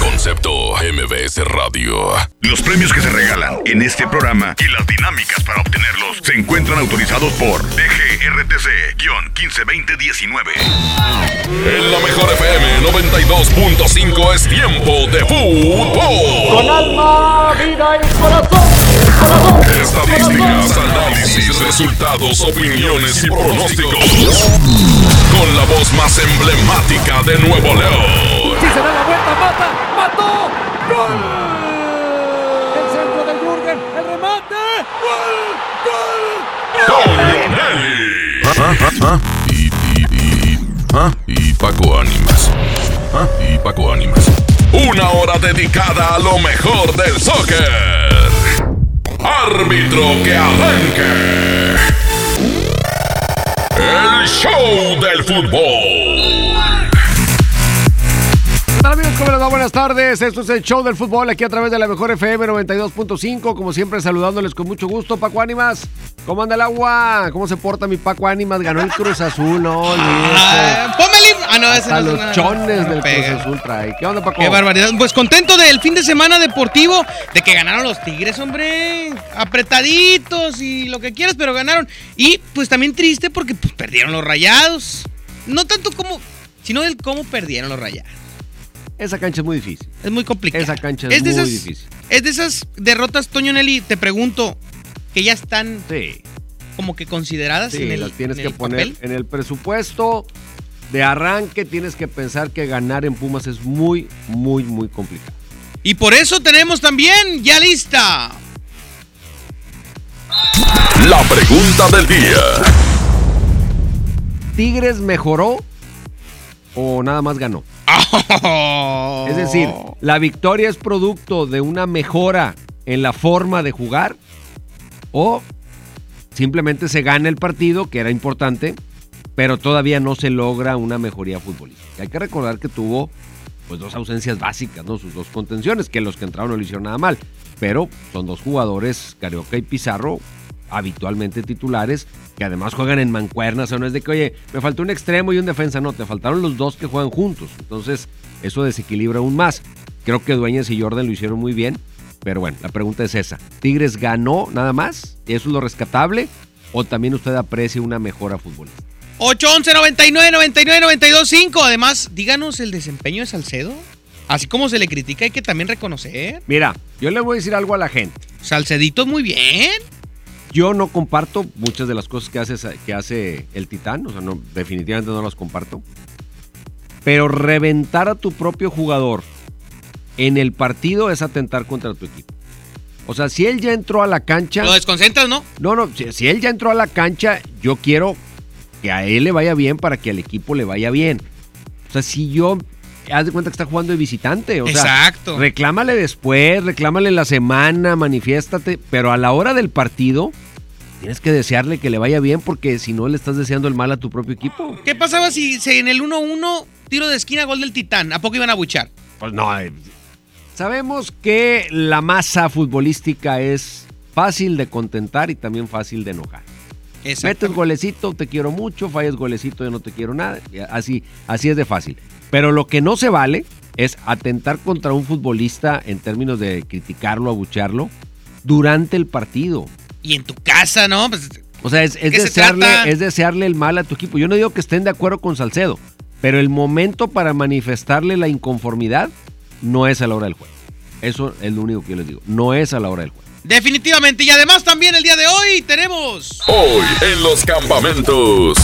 Concepto MBS Radio. Los premios que se regalan en este programa y las dinámicas para obtenerlos se encuentran autorizados por DGRTC-152019. En la mejor FM 92.5 es tiempo de fútbol. Con alma, vida y corazón. corazón Estadísticas, análisis, resultados, opiniones y pronósticos. Con la voz más emblemática de Nuevo León. Si se da la vuelta, mata, mató. ¡Gol! El centro de Jürgen, el remate. ¡Gol! ¡Gol! Con Leonelli. Y, y, y, y Paco Ánimas. Y Paco Ánimas. Una hora dedicada a lo mejor del soccer. Árbitro que arranque. El show del fútbol. ¿Qué tal amigos? ¿Cómo les va? Buenas tardes. Esto es el show del fútbol aquí a través de la mejor FM 92.5. Como siempre, saludándoles con mucho gusto. Paco Ánimas, ¿cómo anda el agua? ¿Cómo se porta mi Paco Ánimas? Ganó el Cruz Azul, no Ah, el. Ah, no, ese no los chones no del pega. Cruz Azul trae. ¿Qué onda, Paco? Qué barbaridad. Pues contento del fin de semana deportivo, de que ganaron los Tigres, hombre. Apretaditos y lo que quieras, pero ganaron. Y pues también triste porque pues, perdieron los rayados. No tanto como, sino del cómo perdieron los rayados. Esa cancha es muy difícil. Es muy complicado. Esa cancha es de muy esas, difícil. Es de esas derrotas, Toño Nelly, te pregunto, que ya están Sí, como que consideradas sí, en el, las tienes en que poner papel. en el presupuesto de arranque. Tienes que pensar que ganar en Pumas es muy, muy, muy complicado. Y por eso tenemos también ya lista La pregunta del día. ¿Tigres mejoró o nada más ganó? Es decir, la victoria es producto de una mejora en la forma de jugar o simplemente se gana el partido, que era importante, pero todavía no se logra una mejoría futbolística. Hay que recordar que tuvo pues dos ausencias básicas, ¿no? Sus dos contenciones, que los que entraron no lo hicieron nada mal, pero son dos jugadores, Carioca y Pizarro, habitualmente titulares, que además juegan en mancuernas, o no es de que, oye, me faltó un extremo y un defensa, no, te faltaron los dos que juegan juntos, entonces eso desequilibra aún más. Creo que Dueñas y Jordan lo hicieron muy bien, pero bueno, la pregunta es esa, ¿Tigres ganó nada más? ¿Eso es lo rescatable? ¿O también usted aprecia una mejora futbolista? 811 99 99 92 5. Además, díganos el desempeño de Salcedo. Así como se le critica, hay que también reconocer. Mira, yo le voy a decir algo a la gente. Salcedito muy bien. Yo no comparto muchas de las cosas que hace, que hace el Titán, o sea, no, definitivamente no las comparto. Pero reventar a tu propio jugador en el partido es atentar contra tu equipo. O sea, si él ya entró a la cancha... Lo desconcentras, ¿no? No, no, si, si él ya entró a la cancha, yo quiero que a él le vaya bien para que al equipo le vaya bien. O sea, si yo... Haz de cuenta que está jugando de visitante. O sea, Exacto. reclámale después, reclámale la semana, manifiéstate. Pero a la hora del partido, tienes que desearle que le vaya bien porque si no le estás deseando el mal a tu propio equipo. ¿Qué pasaba si, si en el 1-1 tiro de esquina gol del Titán? ¿A poco iban a buchar? Pues no. eh, Sabemos que la masa futbolística es fácil de contentar y también fácil de enojar. Metes golecito, te quiero mucho, fallas golecito, yo no te quiero nada. Así, así es de fácil. Pero lo que no se vale es atentar contra un futbolista en términos de criticarlo, abuchearlo, durante el partido. Y en tu casa, ¿no? Pues, O sea, es, es qué se desearle, es desearle el mal a tu equipo. Yo no digo que estén de acuerdo con Salcedo, pero el momento para manifestarle la inconformidad no es a la hora del juego. Eso es lo único que yo les digo. No es a la hora del juego. definitivamente. Y además también el día de hoy tenemos... Hoy en los campamentos.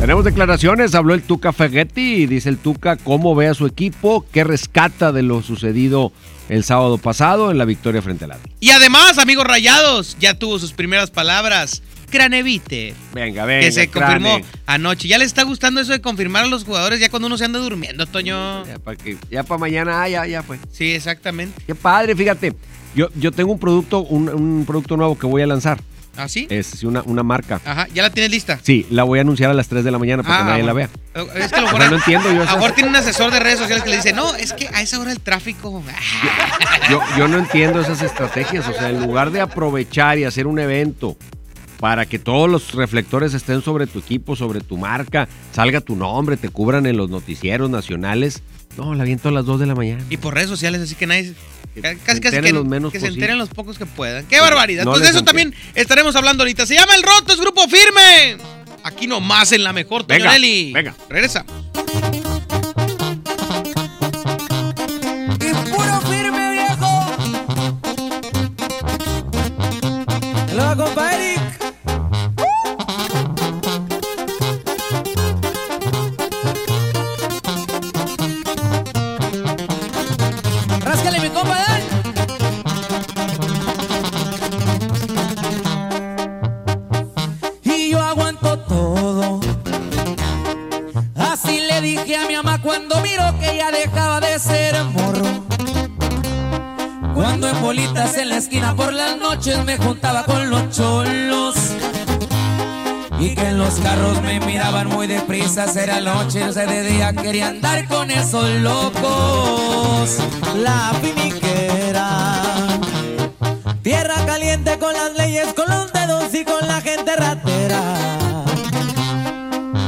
Tenemos declaraciones, habló el Tuca Ferretti y dice el Tuca cómo ve a su equipo, qué rescata de lo sucedido el sábado pasado en la victoria frente al Atlas. Y además, amigos rayados, ya tuvo sus primeras palabras Craneviter. Venga, venga. que se Crane. confirmó anoche. Ya les está gustando eso de confirmar a los jugadores ya cuando uno se anda durmiendo, Toño. Ya para ya pa mañana, ah, ya, ya fue. Sí, exactamente. Qué padre, fíjate. Yo, yo tengo un producto, un, un producto nuevo que voy a lanzar. ¿Ah, sí? Es una, una marca. Ajá, ya la tienes lista. Sí, la voy a anunciar a las 3 de la mañana para Ah, que nadie la vea. bueno. Es que lo O mejor, sea, no entiendo yo a lo tiene un asesor de redes sociales que le dice, no, es que a esa hora el tráfico. Yo, yo no entiendo esas estrategias. O sea, en lugar de aprovechar y hacer un evento para que todos los reflectores estén sobre tu equipo, sobre tu marca, salga tu nombre, te cubran en los noticieros nacionales. No, la viento a las 2 de la mañana. Y por redes sociales, así que nadie. Que Casi, casi que, los menos que se enteren los pocos que puedan. ¡Qué barbaridad! no pues de eso también estaremos hablando ahorita. Se llama El Roto, es Grupo Firme. Aquí nomás en la mejor, Toño Venga, Nelly. venga. Regresa. Noches me juntaba con los cholos. Y que en los carros me miraban muy deprisa, era noche, no sé de día, quería andar con esos locos. La finiquera. Tierra caliente con las leyes, con los dedos y con la gente ratera.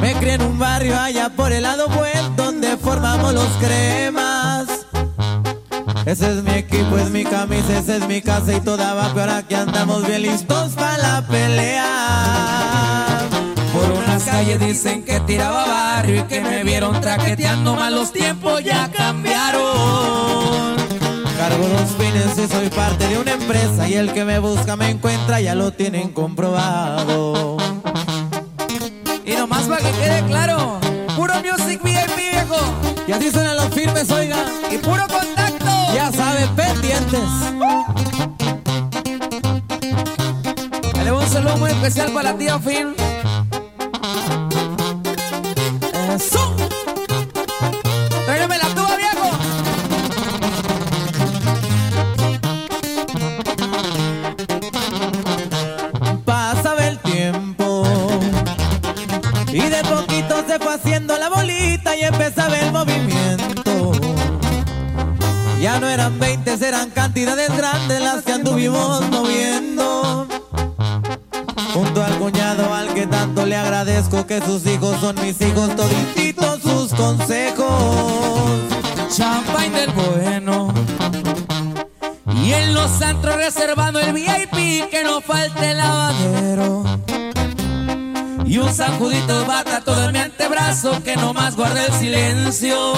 Me crié en un barrio allá por el lado buen donde formamos los cremas. Ese es mi equipo, es mi camisa, esa es mi casa y toda va peor aquí andamos bien listos para la pelea. Por unas calles dicen que tiraba barrio y que me vieron traqueteando mal los tiempos ya cambiaron. Cargo dos fines y soy parte de una empresa y el que me busca me encuentra, ya lo tienen comprobado. Y nomás para que quede claro, puro music VIP viejo. Y así suenan los firmes, oiga. Y puro contacto. Ya saben, pendientes. Le un saludo muy especial para la tía Film. Eran cantidades grandes las que anduvimos moviendo. Junto al cuñado al que tanto le agradezco que sus hijos son mis hijos, todititos sus consejos. Champagne del bueno. Y en los antros reservando el VIP que no falte el lavadero. Y un sanjudito de bata todo en mi antebrazo que nomás guarda el silencio.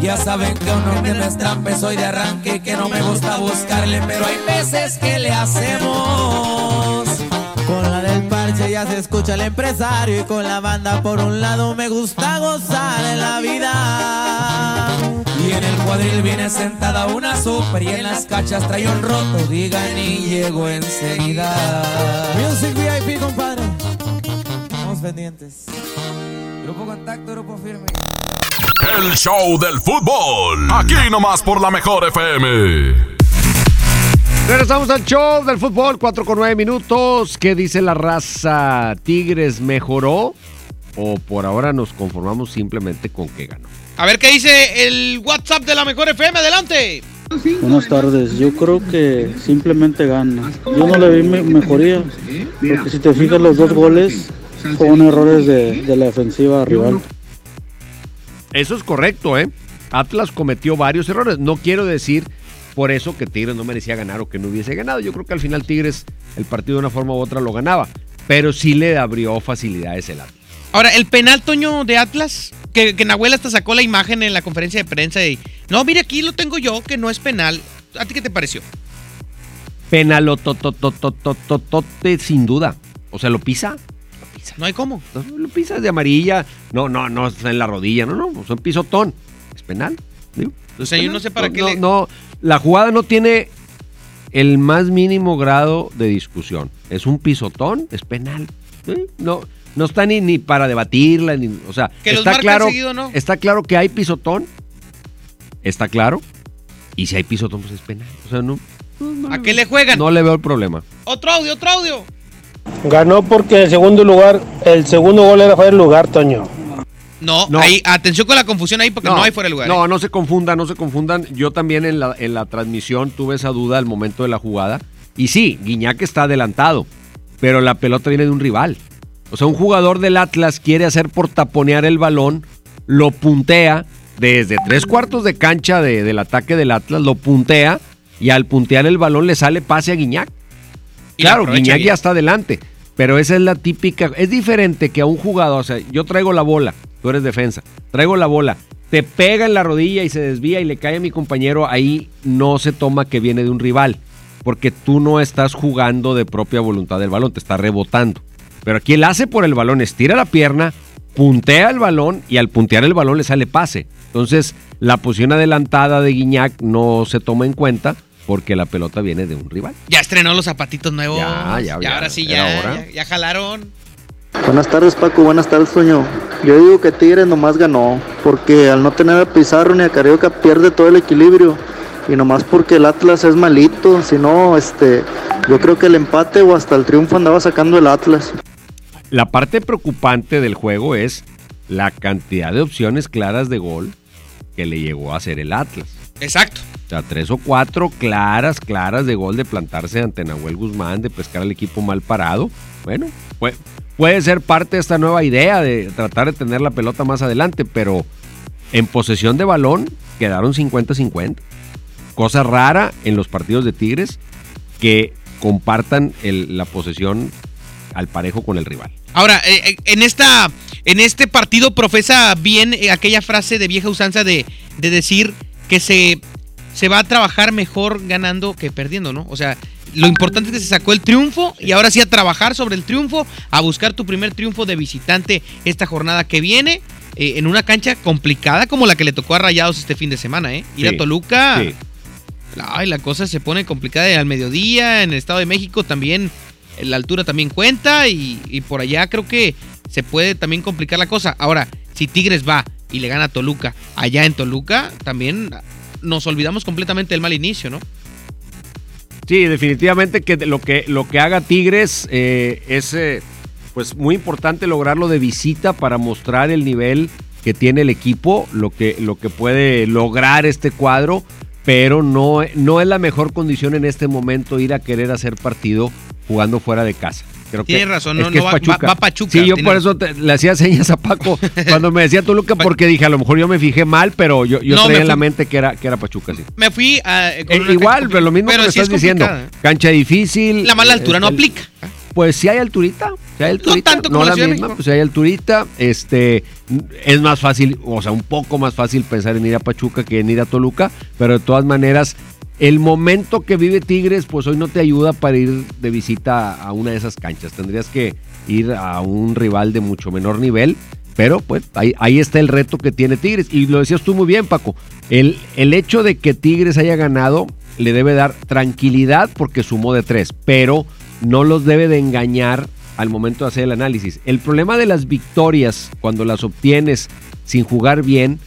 Ya saben que uno me destrampe, soy de arranque que no me gusta buscarle, pero hay veces que le hacemos. Con la del parche ya se escucha el empresario y con la banda por un lado me gusta gozar en la vida. Y en el cuadril viene sentada una super y en las cachas trae un roto, digan y llego enseguida. Music VIP, compadre. Estamos pendientes. Grupo Contacto, Grupo Firme. El show del fútbol. Aquí nomás por la mejor FM. Regresamos al show del fútbol, 4 con 9 minutos. ¿Qué dice la raza? ¿Tigres mejoró? ¿O por ahora nos conformamos simplemente con que ganó? A ver qué dice el WhatsApp de la mejor FM. Adelante. Buenas tardes, yo creo que simplemente gana. Yo no le vi me- mejoría, porque si te fijas los dos goles fueron errores de, de la defensiva rival. Eso es correcto, ¿eh? Atlas cometió varios errores. No quiero decir por eso que Tigres no merecía ganar o que no hubiese ganado. Yo creo que al final Tigres el partido de una forma u otra lo ganaba. Pero sí le abrió facilidades el Atlas. Ahora, el penal, Toño, de Atlas, que, que Nahuel hasta sacó la imagen en la conferencia de prensa y... No, mire, aquí lo tengo yo, que no es penal. ¿A ti qué te pareció? Penalotototototote sin duda. O sea, lo pisa. Pisa. No hay cómo. No, lo pisas de amarilla. No, no, no está en la rodilla. No, no. Es un pisotón. Es penal. digo, O sea, yo no sé para qué no, le- No, la jugada no tiene el más mínimo grado de discusión. Es un pisotón, es penal. ¿sí? No, no está ni, ni para debatirla, ni, o sea, Que está claro, seguido, ¿no? está claro que hay pisotón, está claro, y si hay pisotón, pues es penal. O sea, no, ¿A qué le juegan? no le veo el problema. Otro audio, otro audio. Ganó porque el segundo lugar, el segundo gol era fuera de lugar, Toño. No, No. ahí, atención con la confusión ahí porque no, hay fuera de lugar. No, ¿eh? no se confundan, no se confundan. Yo también en la, en la transmisión tuve esa duda al momento de la jugada. Y sí, Guiñac está adelantado, pero la pelota viene de un rival. O sea, un jugador del Atlas quiere hacer por taponear el balón, lo puntea desde tres cuartos de cancha de- del ataque del Atlas, lo puntea y al puntear el balón le sale pase a Guiñac. Y Claro, Guiñac ya está adelante. Pero esa es la típica. Es diferente que a un jugador. O sea, yo traigo la bola. Tú eres defensa. Traigo la bola. Te pega en la rodilla y se desvía y le cae a mi compañero. Ahí no se toma que viene de un rival. Porque tú no estás jugando de propia voluntad del balón. Te está rebotando. Pero aquí él hace por el balón. Estira la pierna. Puntea el balón. Y al puntear el balón le sale pase. Entonces, la posición adelantada de Guiñac no se toma en cuenta. Porque la pelota viene de un rival. Ya estrenó los zapatitos nuevos. Ya, ya, ya, ahora sí, ya, ya, ya jalaron. Buenas tardes Paco, buenas tardes Toño. Yo digo que Tigres nomás ganó, porque al no tener a Pizarro ni a Carioca pierde todo el equilibrio. Y nomás porque el Atlas es malito, si no, este, yo creo que el empate o hasta el triunfo andaba sacando el Atlas. La parte preocupante del juego es la cantidad de opciones claras de gol que le llegó a hacer el Atlas. Exacto. O sea, tres o cuatro claras, claras de gol de plantarse ante Nahuel Guzmán, de pescar al equipo mal parado. Bueno, puede, ser parte de esta nueva idea de tratar de tener la pelota más adelante, pero en posesión de balón quedaron 50-50. Cosa rara en los partidos de Tigres que compartan la posesión al parejo con el rival. Ahora, eh, eh, en esta, en este partido profesa bien eh, aquella frase de vieja usanza de, de decir que se, se va a trabajar mejor ganando que perdiendo, ¿no? O sea, lo importante es que se sacó el triunfo y ahora sí a trabajar sobre el triunfo, a buscar tu primer triunfo de visitante esta jornada que viene. eh, en una cancha complicada como la que le tocó a Rayados este fin de semana, ¿eh? Ir Sí, a Toluca. sí. Ay, la cosa se pone complicada al mediodía, en el Estado de México también, la altura también cuenta y, y por allá creo que se puede también complicar la cosa. Ahora, si Tigres va y le gana a Toluca, allá en Toluca, también nos olvidamos completamente del mal inicio, ¿no? Sí, definitivamente que lo que, lo que haga Tigres eh, es eh, pues muy importante lograrlo de visita para mostrar el nivel que tiene el equipo, lo que, lo que puede lograr este cuadro, pero no, no es la mejor condición en este momento ir a querer hacer partido jugando fuera de casa. Creo que Tienes razón, es no, que no es va- va- va Pachuca, Sí, yo tiene por eso te- le hacía señas a Paco cuando me decía Toluca, porque dije, a lo mejor yo me fijé mal, pero yo, yo No, traía en la mente que era, que era Pachuca, sí. Me fui a... con Eh, igual, pero lo mismo pero que me sí es estás diciendo. Cancha difícil. La mala eh, altura no aplica. Pues si hay alturita, si hay alturita, tanto como no la misma, pues si hay alturita, este, es más fácil, o sea, un poco más fácil pensar en ir a Pachuca que en ir a Toluca, pero de todas maneras, el momento que vive Tigres, pues hoy no te ayuda para ir de visita a una de esas canchas, tendrías que ir a un rival de mucho menor nivel, pero pues ahí, ahí está el reto que tiene Tigres, y lo decías tú muy bien, Paco, el, el hecho de que Tigres haya ganado le debe dar tranquilidad porque sumó de tres, pero no los debe de engañar al momento de hacer el análisis. El problema de las victorias, cuando las obtienes sin jugar bien,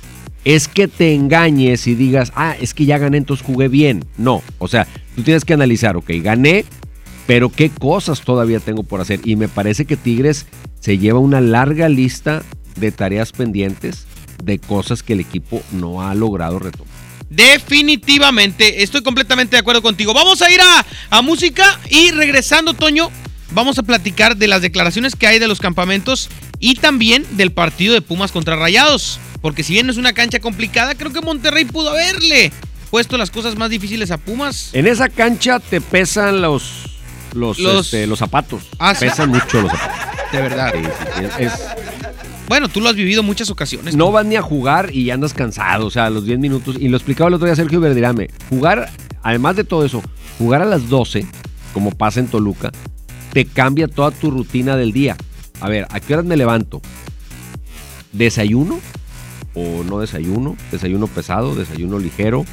es que te engañes y digas, ah, es que ya gané, entonces jugué bien. No, o sea, tú tienes que analizar, ok, gané, pero qué cosas todavía tengo por hacer. Y me parece que Tigres se lleva una larga lista de tareas pendientes, de cosas que el equipo no ha logrado retomar. Definitivamente, estoy completamente de acuerdo contigo. Vamos a ir a, a música y regresando, Toño, vamos a platicar de las declaraciones que hay de los campamentos y también del partido de Pumas contra Rayados. Porque si bien es una cancha complicada, creo que Monterrey pudo haberle puesto las cosas más difíciles a Pumas. En esa cancha te pesan los los, Los- este, los zapatos. Ah, sí. pesan mucho los zapatos. De verdad. Sí, sí, sí, es- Bueno, tú lo has vivido muchas ocasiones. no vas ni a jugar y ya andas cansado, o sea, a los 10 minutos. Y lo explicaba el otro día Sergio Verdirame. Jugar, además de todo eso, jugar a las 12, como pasa en Toluca, te cambia toda tu rutina del día. A ver, ¿a qué horas me levanto? ¿Desayuno o no desayuno? ¿Desayuno pesado? ¿Desayuno ligero?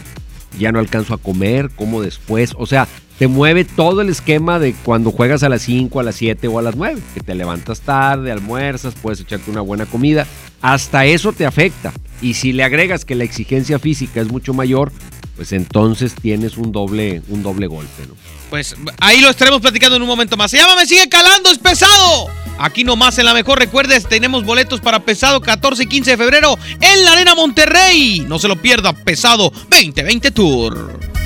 Ya no alcanzo a comer, como después. O sea, te mueve todo el esquema de cuando juegas a las 5, a las 7 o a las 9, que te levantas tarde, almuerzas, puedes echarte una buena comida, hasta eso te afecta. Y si le agregas que la exigencia física es mucho mayor, pues entonces tienes un doble, un doble golpe, ¿no? Pues ahí lo estaremos platicando en un momento más. Se llama Me Sigue Calando, es pesado. Aquí nomás en la mejor, recuerdes, tenemos boletos para pesado 14 y 15 de febrero en la Arena Monterrey. No se lo pierda, pesado 2020 Tour.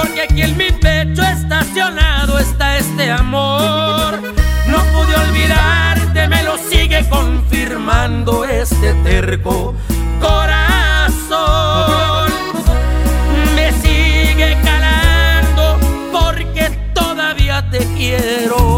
Porque aquí en mi pecho estacionado está este amor. No pude olvidarte, me lo sigue confirmando este terco corazón. Me sigue calando porque todavía te quiero.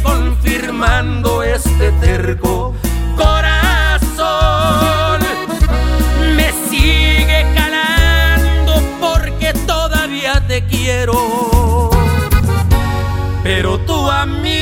Confirmando este terco corazón. Me sigue calando porque todavía te quiero. Pero tú a mí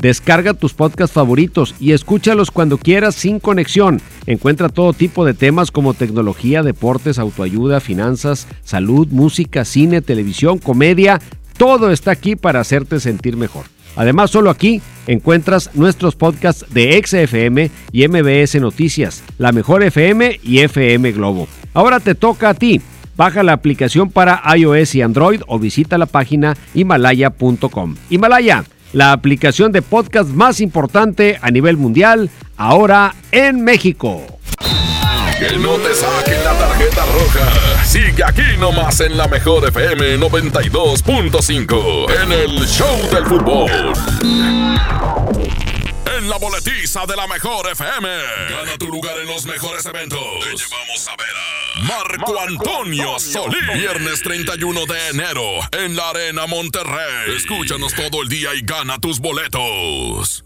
descarga tus podcasts favoritos y escúchalos cuando quieras sin conexión. Encuentra todo tipo de temas como tecnología, deportes, autoayuda, finanzas, salud, música, cine, televisión, comedia. Todo está aquí para hacerte sentir mejor. Además, solo aquí encuentras nuestros podcasts de XFM y MBS Noticias, La Mejor FM y FM Globo. Ahora te toca a ti. Baja la aplicación para iOS y Android o visita la página himalaya.com. Himalaya, la aplicación de podcast más importante a nivel mundial, ahora en México. Que no te saquen la tarjeta roja. Sigue aquí nomás en la mejor FM 92.5 en el Show del Fútbol. En la boletiza de la mejor FM. Gana tu lugar en los mejores eventos. Te llevamos a ver a Marco Antonio Solís. Viernes 31 de enero en la Arena Monterrey. Escúchanos todo el día y gana tus boletos.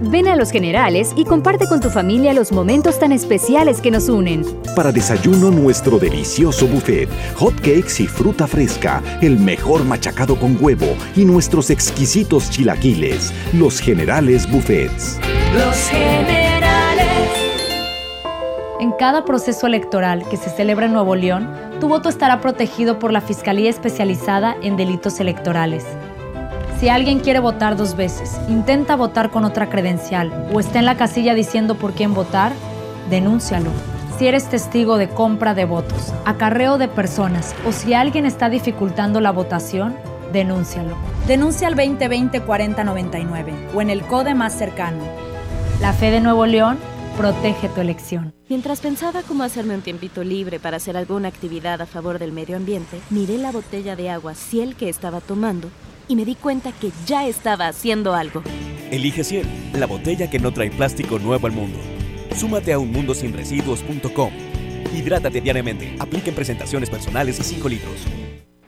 Ven a Los Generales y comparte con tu familia los momentos tan especiales que nos unen. Para desayuno, nuestro delicioso buffet, hot cakes y fruta fresca, el mejor machacado con huevo y nuestros exquisitos chilaquiles. Los Generales Buffets. Los Generales. En cada proceso electoral que se celebra en Nuevo León, tu voto estará protegido por la Fiscalía Especializada en Delitos Electorales. Si alguien quiere votar dos veces, intenta votar con otra credencial o está en la casilla diciendo por quién votar, denúncialo. Si eres testigo de compra de votos, acarreo de personas o si alguien está dificultando la votación, denúncialo. Denuncia al 2020-4099 o en el CODE más cercano. La fe de Nuevo León protege tu elección. Mientras pensaba cómo hacerme un tiempito libre para hacer alguna actividad a favor del medio ambiente, miré la botella de agua Ciel que estaba tomando y me di cuenta que ya estaba haciendo algo. Elige Ciel, la botella que no trae plástico nuevo al mundo. Súmate a unmundosinresiduos.com. Hidrátate diariamente. Apliquen presentaciones personales y 5 litros.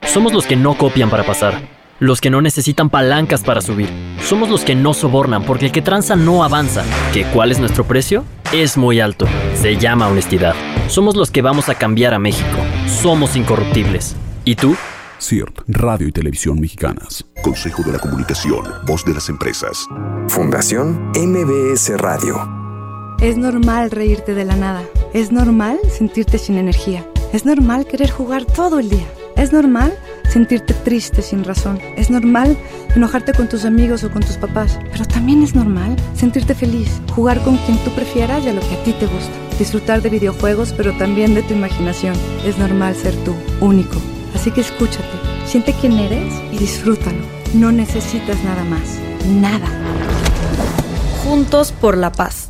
Somos los que no copian para pasar. Los que no necesitan palancas para subir. Somos los que no sobornan porque el que tranza no avanza. ¿Que cuál es nuestro precio? Es muy alto. Se llama honestidad. Somos los que vamos a cambiar a México. Somos incorruptibles. ¿Y tú? CIRT, Radio y Televisión Mexicanas. Consejo de la Comunicación, Voz de las Empresas. Fundación MBS Radio. Es normal reírte de la nada. Es normal sentirte sin energía. Es normal querer jugar todo el día. Es normal sentirte triste sin razón. Es normal enojarte con tus amigos o con tus papás. Pero también es normal sentirte feliz, jugar con quien tú prefieras y a lo que a ti te gusta. Disfrutar de videojuegos, pero también de tu imaginación. Es normal ser tú, único. Así que escúchate, siente quién eres y disfrútalo. No necesitas nada más. Nada. Juntos por la paz.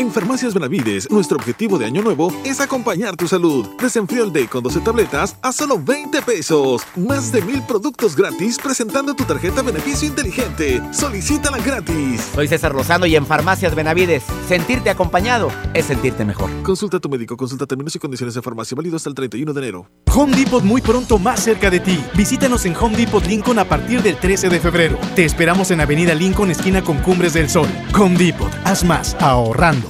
En Farmacias Benavides, nuestro objetivo de año nuevo es acompañar tu salud. Desenfrío el Day con 12 tabletas a solo 20 pesos. Más de mil productos gratis presentando tu tarjeta beneficio inteligente. Solicítala gratis. Soy César Lozano y en Farmacias Benavides, sentirte acompañado es sentirte mejor. Consulta a tu médico, consulta términos y condiciones de farmacia válido hasta el 31 de enero. Home Depot muy pronto más cerca de ti. Visítanos en Home Depot Lincoln a partir del 13 de febrero. Te esperamos en Avenida Lincoln, esquina con Cumbres del Sol. Home Depot, haz más ahorrando.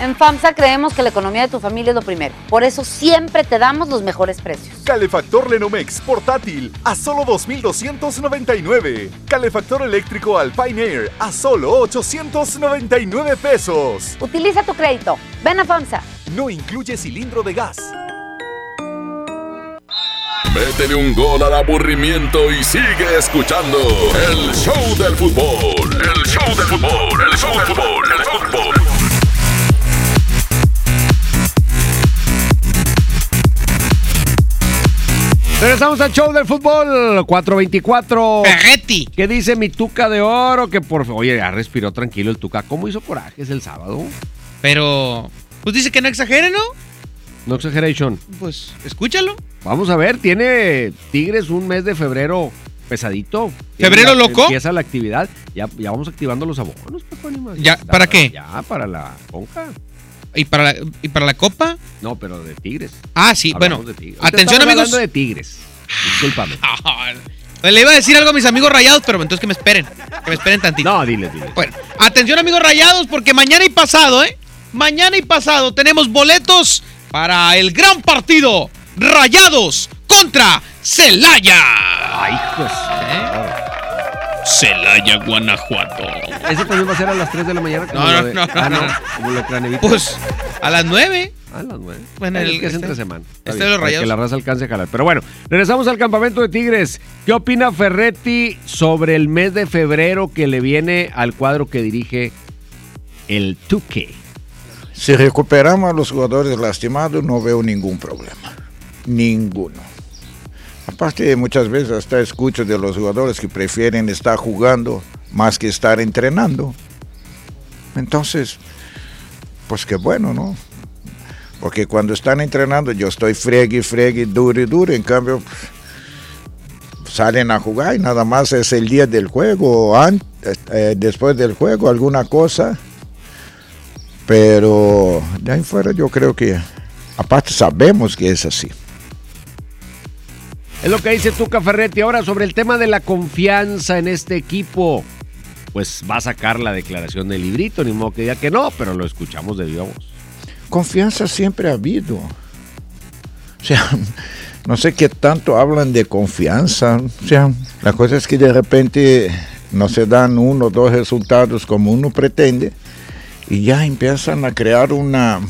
En FAMSA creemos que la economía de tu familia es lo primero. Por eso siempre te damos los mejores precios. Calefactor Lenomex portátil a solo 2,299. Calefactor eléctrico Alpine Air a solo 899 pesos. Utiliza tu crédito. Ven a FAMSA. No incluye cilindro de gas. Métele un gol al aburrimiento y sigue escuchando el show del fútbol. El show del fútbol, el show del fútbol, el fútbol. Regresamos al show del fútbol 424. Perretti. ¿Qué dice mi tuca de oro? Que por Oye, ya respiró tranquilo el tuca. ¿Cómo hizo corajes el sábado? Pero, pues dice que no exagere, ¿no? No exaggeration. Pues, escúchalo. Vamos a ver, tiene Tigres un mes de febrero pesadito. ¿Febrero loco? Empieza la actividad. Ya, ya vamos activando los abonos, Paco. ¿Ya? ¿Para qué? Ya, para la conca. ¿Y para, la, ¿Y para la copa? No, pero de Tigres. Ah, sí, Hablamos bueno. Tigres. Atención, amigos. hablando de Tigres. Discúlpame. Pues le iba a decir algo a mis amigos rayados, pero entonces que me esperen. Que me esperen tantito. No, dile, dile. Bueno, atención, amigos rayados, porque mañana y pasado, ¿eh? Mañana y pasado tenemos boletos para el gran partido Rayados contra Celaya. Ay, pues. Celaya, Guanajuato. Ese también va a ser a las 3 de la mañana. como No, lo no, de- no, ah, no, no, no. como lo de. Pues a las 9. A las nueve. Bueno, Es el- que es este- entre semana. Está este bien, de los Rayados. Que la raza alcance a jalar. Pero bueno, regresamos al campamento de Tigres. ¿Qué opina Ferretti sobre el mes de febrero que le viene al cuadro que dirige el Tuque? Si recuperamos a los jugadores lastimados, no veo ningún problema. Ninguno. Aparte, muchas veces hasta escucho de los jugadores que prefieren estar jugando más que estar entrenando. Entonces, pues qué bueno, ¿no? Porque cuando están entrenando, yo estoy fregue, fregue, duro y duro. En cambio, salen a jugar y nada más es el día del juego, eh, después del juego, alguna cosa. Pero de ahí fuera yo creo que, aparte sabemos que es así. Es lo que dice Tuca Ferretti. Ahora sobre el tema de la confianza en este equipo. Pues va a sacar la declaración del librito, ni modo que diga que no, pero lo escuchamos de voz. Confianza siempre ha habido. O sea, no sé qué tanto hablan de confianza. O sea, la cosa es que de repente no se dan uno o dos resultados como uno pretende y ya empiezan a crear una,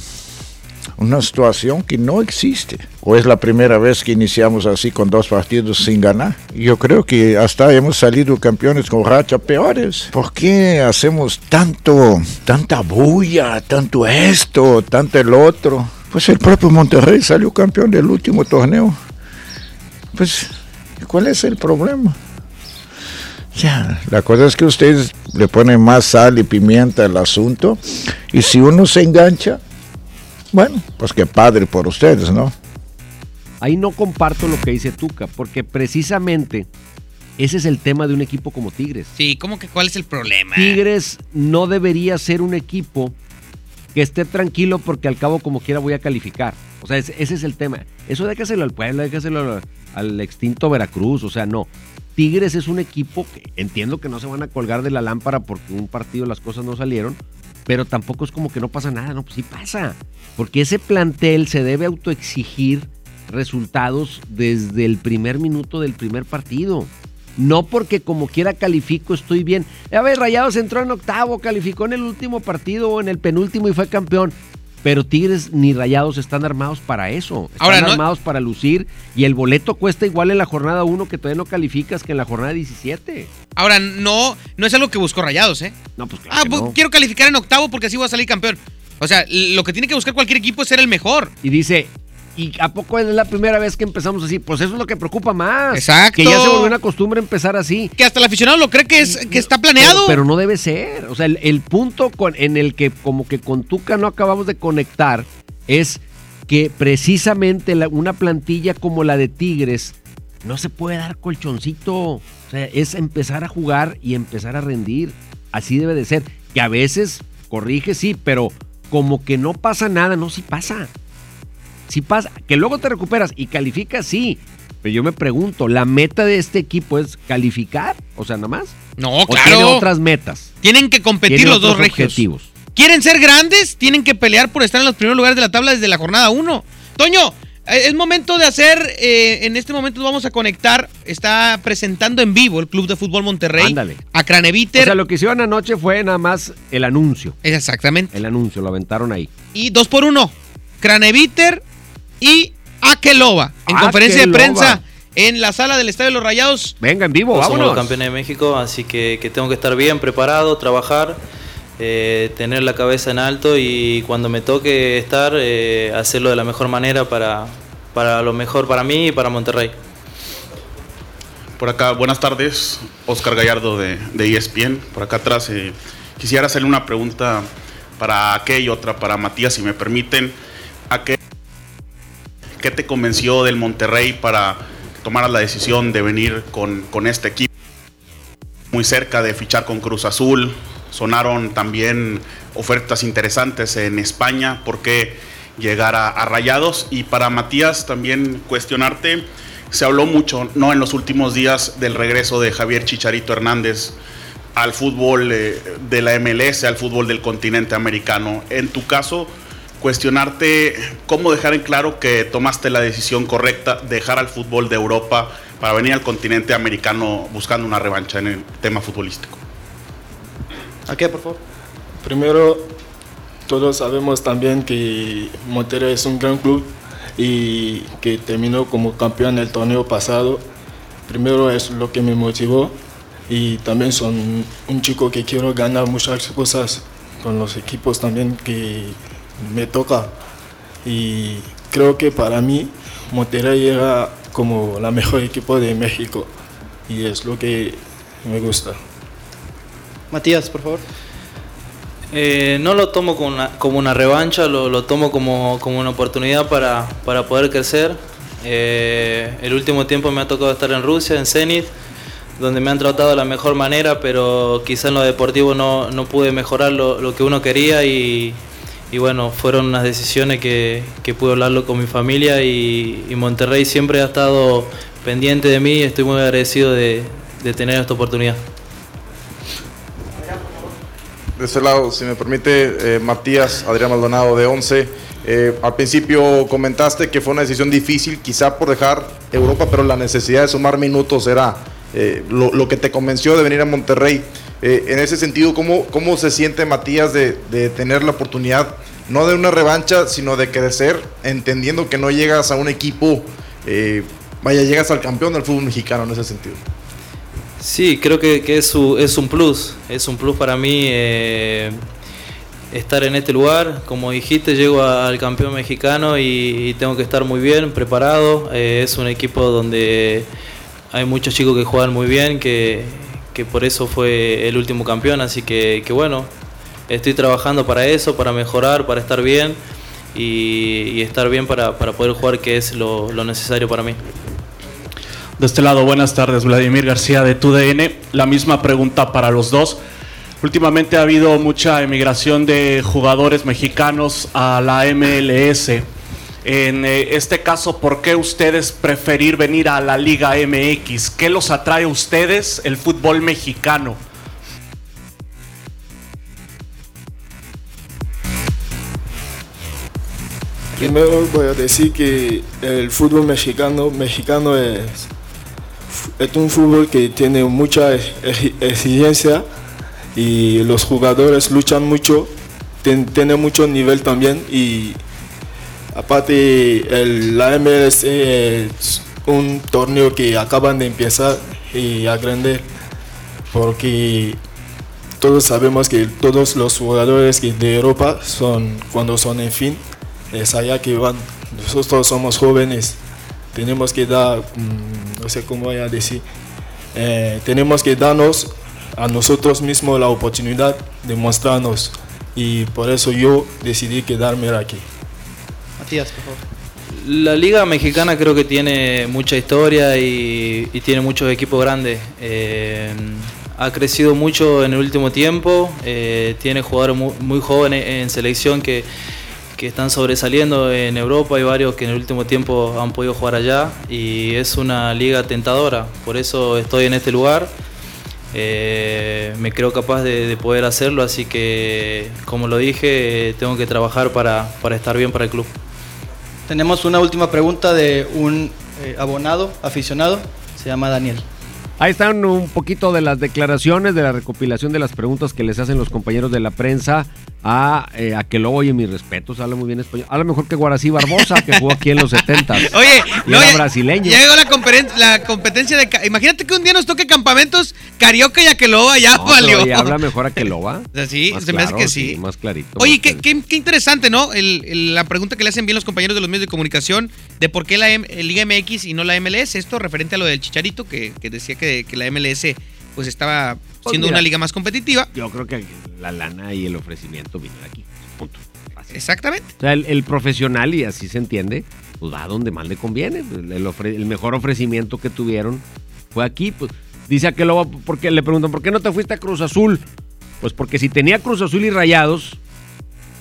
una situación que no existe. O es la primera vez que iniciamos así con dos partidos sin ganar. Yo creo que hasta hemos salido campeones con racha peores. ¿Por qué hacemos tanto, tanta bulla, tanto esto, tanto el otro? Pues el propio Monterrey salió campeón del último torneo. Pues, ¿cuál es el problema? Sea, la cosa es que ustedes le ponen más sal y pimienta al asunto y si uno se engancha, bueno, pues qué padre por ustedes, ¿no? Ahí no comparto lo que dice Tuca, porque precisamente ese es el tema de un equipo como Tigres. Sí, ¿cómo que cuál es el problema? Tigres no debería ser un equipo que esté tranquilo porque al cabo como quiera voy a calificar. O sea, ese, ese es el tema. Eso déjaselo al pueblo, déjaselo al, al extinto Veracruz. O sea, no. Tigres es un equipo que entiendo que no se van a colgar de la lámpara porque un partido las cosas no salieron, pero tampoco es como que no pasa nada. No, pues sí pasa. Porque ese plantel se debe autoexigir resultados desde el primer minuto del primer partido. No porque como quiera califico estoy bien. A ver, Rayados entró en octavo, calificó en el último partido o en el penúltimo y fue campeón. Pero Tigres ni Rayados están armados para eso. Están Ahora, ¿no? armados para lucir y el boleto cuesta igual en la jornada 1 que todavía no calificas que en la jornada 17. Ahora, no, no es algo que buscó Rayados, ¿eh? No, pues claro. Ah, que no. quiero calificar en octavo porque así voy a salir campeón. O sea, lo que tiene que buscar cualquier equipo es ser el mejor. Y dice, ¿y a poco es la primera vez que empezamos así? Pues eso es lo que preocupa más. Exacto. Que ya se volvió una costumbre empezar así. Que hasta el aficionado lo cree que, es, que está planeado. Pero, pero no debe ser. O sea, el, el punto con- en el que como que con Tuca no acabamos de conectar es que precisamente la- una plantilla como la de Tigres no se puede dar colchoncito. O sea, es empezar a jugar y empezar a rendir. Así debe de ser. Que a veces corrige, sí, pero como que no pasa nada, no, sí pasa. Sí pasa. Que luego te recuperas y calificas, sí. Pero yo me pregunto, ¿la meta de este equipo es calificar? O sea, nada más. No, ¿O claro. tiene otras metas? Tienen que competir Tiene los dos otros regios. objetivos. ¿Quieren ser grandes? Tienen que pelear por estar en los primeros lugares de la tabla desde la jornada 1. Toño, eh, es momento de hacer, eh, en este momento vamos a conectar, está presentando en vivo el Club de Fútbol Monterrey Ándale. a Craneviter O sea, lo que hicieron anoche fue nada más el anuncio. Exactamente. El anuncio, lo aventaron ahí. y dos por uno. Craneviter y Akeloba en Akeloba. conferencia de prensa en la sala del Estadio de los Rayados. Venga, en vivo, Somos los vámonos. campeones de México, así que, que tengo que estar bien preparado, trabajar, eh, tener la cabeza en alto y cuando me toque estar, eh, hacerlo de la mejor manera para, para lo mejor para mí y para Monterrey. Por acá, buenas tardes, Oscar Gallardo de, de ESPN. Por acá atrás, eh, quisiera hacerle una pregunta para qué y otra para Matías, si me permiten. ¿A qué, te convenció del Monterrey para que tomaras la decisión de venir con, con este equipo? Muy cerca de fichar con Cruz Azul. Sonaron también ofertas interesantes en España. ¿Por qué llegar a, a Rayados? Y para Matías también cuestionarte. Se habló mucho, ¿no? En los últimos días del regreso de Javier Chicharito Hernández al fútbol eh, de la MLS, al fútbol del continente americano. En tu caso, cuestionarte cómo dejar en claro que tomaste la decisión correcta, dejar al fútbol de Europa para venir al continente americano buscando una revancha en el tema futbolístico. ¿A qué, por favor? Primero, todos sabemos también que Monterrey es un gran club y que terminó como campeón el torneo pasado. Primero es lo que me motivó y también son un chico que quiero ganar muchas cosas con los equipos también que me toca. Y creo que para mí Monterrey era como la mejor equipo de México y es lo que me gusta. Matías, por favor. Eh, no lo tomo como una, como una revancha, lo, lo tomo como, como, una oportunidad para, para poder crecer. Eh, el último tiempo me ha tocado estar en Rusia, en Zenit, donde me han tratado de la mejor manera, pero quizá en lo deportivo no, no pude mejorar lo, lo, que uno quería y, y, bueno, fueron unas decisiones que, que pude hablarlo con mi familia y, Monterrey siempre ha estado pendiente de mí y estoy muy agradecido de, de tener esta oportunidad de ese lado, si me permite, eh, Matías Adrián Maldonado de 11. Eh, al principio comentaste que fue una decisión difícil, quizá por dejar Europa, pero la necesidad de sumar minutos era eh, lo, lo, que te convenció de venir a Monterrey. Eh, en ese sentido, ¿cómo, ¿cómo se siente Matías de, tener la oportunidad, no de una revancha, sino de crecer, entendiendo que no llegas a un equipo, eh, vaya, llegas al campeón del fútbol mexicano en ese sentido? Sí, creo que, es, un plus, es un plus para mí eh, estar en este lugar. Como dijiste, llego al campeón mexicano y, tengo que estar muy bien, preparado. Es un equipo donde hay muchos chicos que juegan muy bien, que, que por eso fue el último campeón, así que, que, bueno, estoy trabajando para eso, para mejorar, para estar bien y, y estar bien para, para, poder jugar, que es lo, lo necesario para mí. De este lado, buenas tardes, Vladimir García de TUDN. La misma pregunta para los dos. Últimamente ha habido mucha emigración de jugadores mexicanos a la MLS. En eh, este caso, ¿por qué ustedes preferir venir a la Liga MX? ¿Qué los atrae a ustedes el fútbol mexicano? Primero voy a decir que el fútbol mexicano, mexicano es es un fútbol que tiene mucha exigencia y los jugadores luchan mucho, ten, tiene mucho nivel también y aparte el, la MLS es un torneo que acaban de empezar y agrandar porque todos sabemos que todos los jugadores de Europa son cuando son en fin es allá que van. Nosotros somos jóvenes. Tenemos que dar, mmm, no sé cómo voy a decir, eh, tenemos que darnos a nosotros mismos la oportunidad de mostrarnos. Y por eso yo decidí quedarme aquí. La liga mexicana creo que tiene mucha historia y, tiene muchos equipos grandes. Eh, ha crecido mucho en el último tiempo, eh, tiene jugadores muy, jóvenes en selección que que están sobresaliendo en Europa, hay varios que en el último tiempo han podido jugar allá y es una liga tentadora, por eso estoy en este lugar. Eh, me creo capaz de, de, poder hacerlo, así que como lo dije, tengo que trabajar para, para, estar bien para el club. Tenemos una última pregunta de un eh, abonado, aficionado, se llama Daniel. Ahí están un poquito de las declaraciones, de la recopilación de las preguntas que les hacen los compañeros de la prensa a, eh, a que lo oye mis respetos, habla muy bien español. Habla mejor que Guarací Barbosa, que jugó aquí en los 70. Oye, y no, era brasileño. Ya llegó la, la competencia de. Imagínate que un día nos toque campamentos Carioca y Aqueloba, ya no, valió. Y habla mejor Aqueloba. Sí, más se claro, me hace que sí. sí más clarito. Oye, más qué, qué, qué, interesante, ¿no? El, el, la pregunta que le hacen bien los compañeros de los medios de comunicación de por qué la M Liga MX y no la MLS. Esto referente a lo del Chicharito, que, que decía que, que la MLS pues estaba Pues siendo mira, una liga más competitiva. Yo creo que la lana y el ofrecimiento vino de aquí. Punto. Así. Exactamente. O sea, el, el, profesional, y así se entiende, pues va donde más le conviene. El, el, ofre, el mejor ofrecimiento que tuvieron fue aquí. Pues dice aquel porque le preguntan, ¿por qué no te fuiste a Cruz Azul? Pues porque si tenía Cruz Azul y Rayados,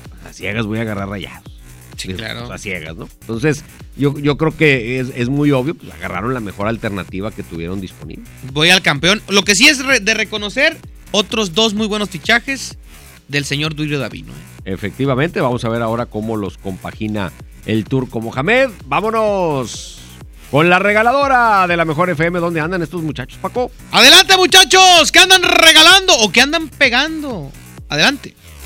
pues a ciegas voy a agarrar Rayados. Claro. Pues a ciegas, ¿no? Entonces, yo, yo creo que es, es, muy obvio, pues agarraron la mejor alternativa que tuvieron disponible. Voy al campeón. Lo que sí es de reconocer, otros dos muy buenos fichajes del señor Duilio Davino. ¿eh? Efectivamente, vamos a ver ahora cómo los compagina el turco Mohamed. Vámonos con la regaladora de la mejor FM. ¿Dónde andan estos muchachos, Paco? Adelante, muchachos, que andan regalando o que andan pegando. Adelante.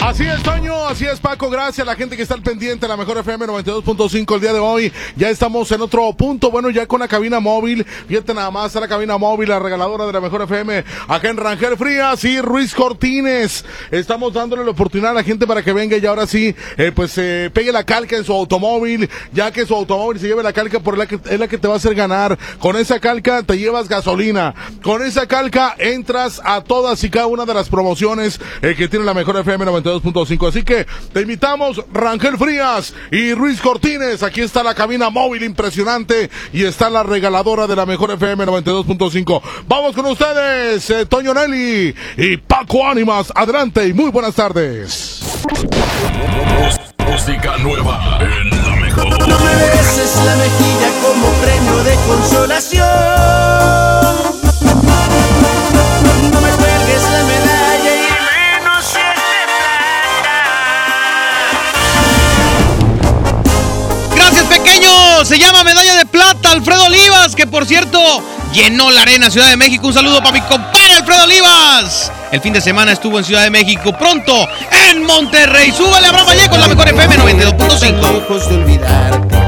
Así es, Toño, así es, Paco. Gracias a la gente que está al pendiente de la mejor FM 92.5 el día de hoy. Ya estamos en otro punto, bueno, ya con la cabina móvil. Fíjate nada más a la cabina móvil, la regaladora de la mejor FM, acá en Rangel Frías y Ruiz Cortines. Estamos dándole la oportunidad a la gente para que venga y ahora sí, eh, pues eh, pegue la calca en su automóvil, ya que su automóvil se lleve la calca por la que es la que te va a hacer ganar. Con esa calca te llevas gasolina. Con esa calca entras a todas y cada una de las promociones eh, que tiene la mejor FM 92. 2.5. Así que te invitamos, Rangel Frías y Ruiz Cortines. Aquí está la cabina móvil impresionante y está la regaladora de la mejor FM 92.5. Vamos con ustedes, eh, Toño Nelly y Paco Ánimas. Adelante y muy buenas tardes. Música nueva en la mejor. No me beses la mejilla como premio de consolación. Se llama Medalla de Plata, Alfredo Olivas, que por cierto llenó la arena Ciudad de México. Un saludo para mi compadre Alfredo Olivas. El fin de semana estuvo en Ciudad de México. Pronto en Monterrey. Súbale a Abraham Vallejo, la mejor FM 92.5.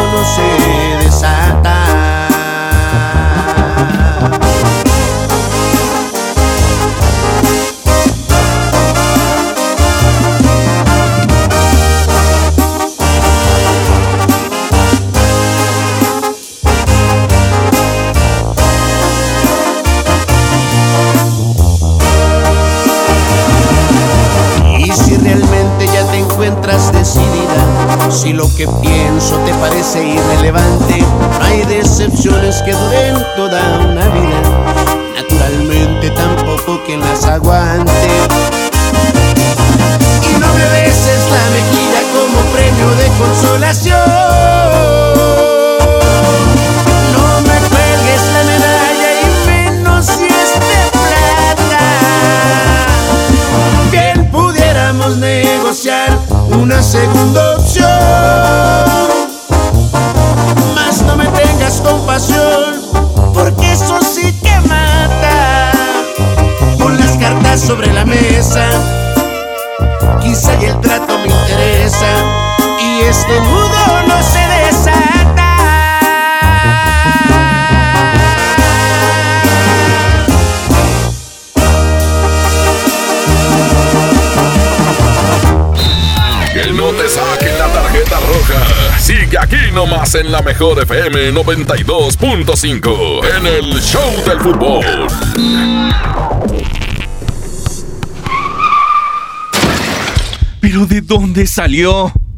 parece irrelevante, no hay decepciones que duren toda Y este nudo no se desata. Que no te saquen la tarjeta roja. Sigue aquí nomás en la mejor FM 92.5 en el Show del Fútbol. ¿Pero de dónde salió?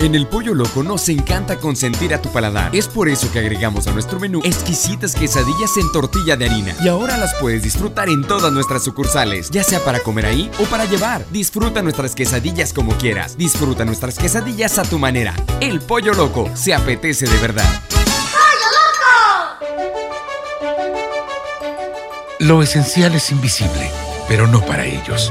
En el Pollo Loco nos encanta consentir a tu paladar. Es por eso que agregamos a nuestro menú exquisitas quesadillas en tortilla de harina. Y ahora las puedes disfrutar en todas nuestras sucursales, ya sea para comer ahí o para llevar. Disfruta nuestras quesadillas como quieras. Disfruta nuestras quesadillas a tu manera. El Pollo Loco se apetece de verdad. Lo esencial es invisible, pero no para ellos.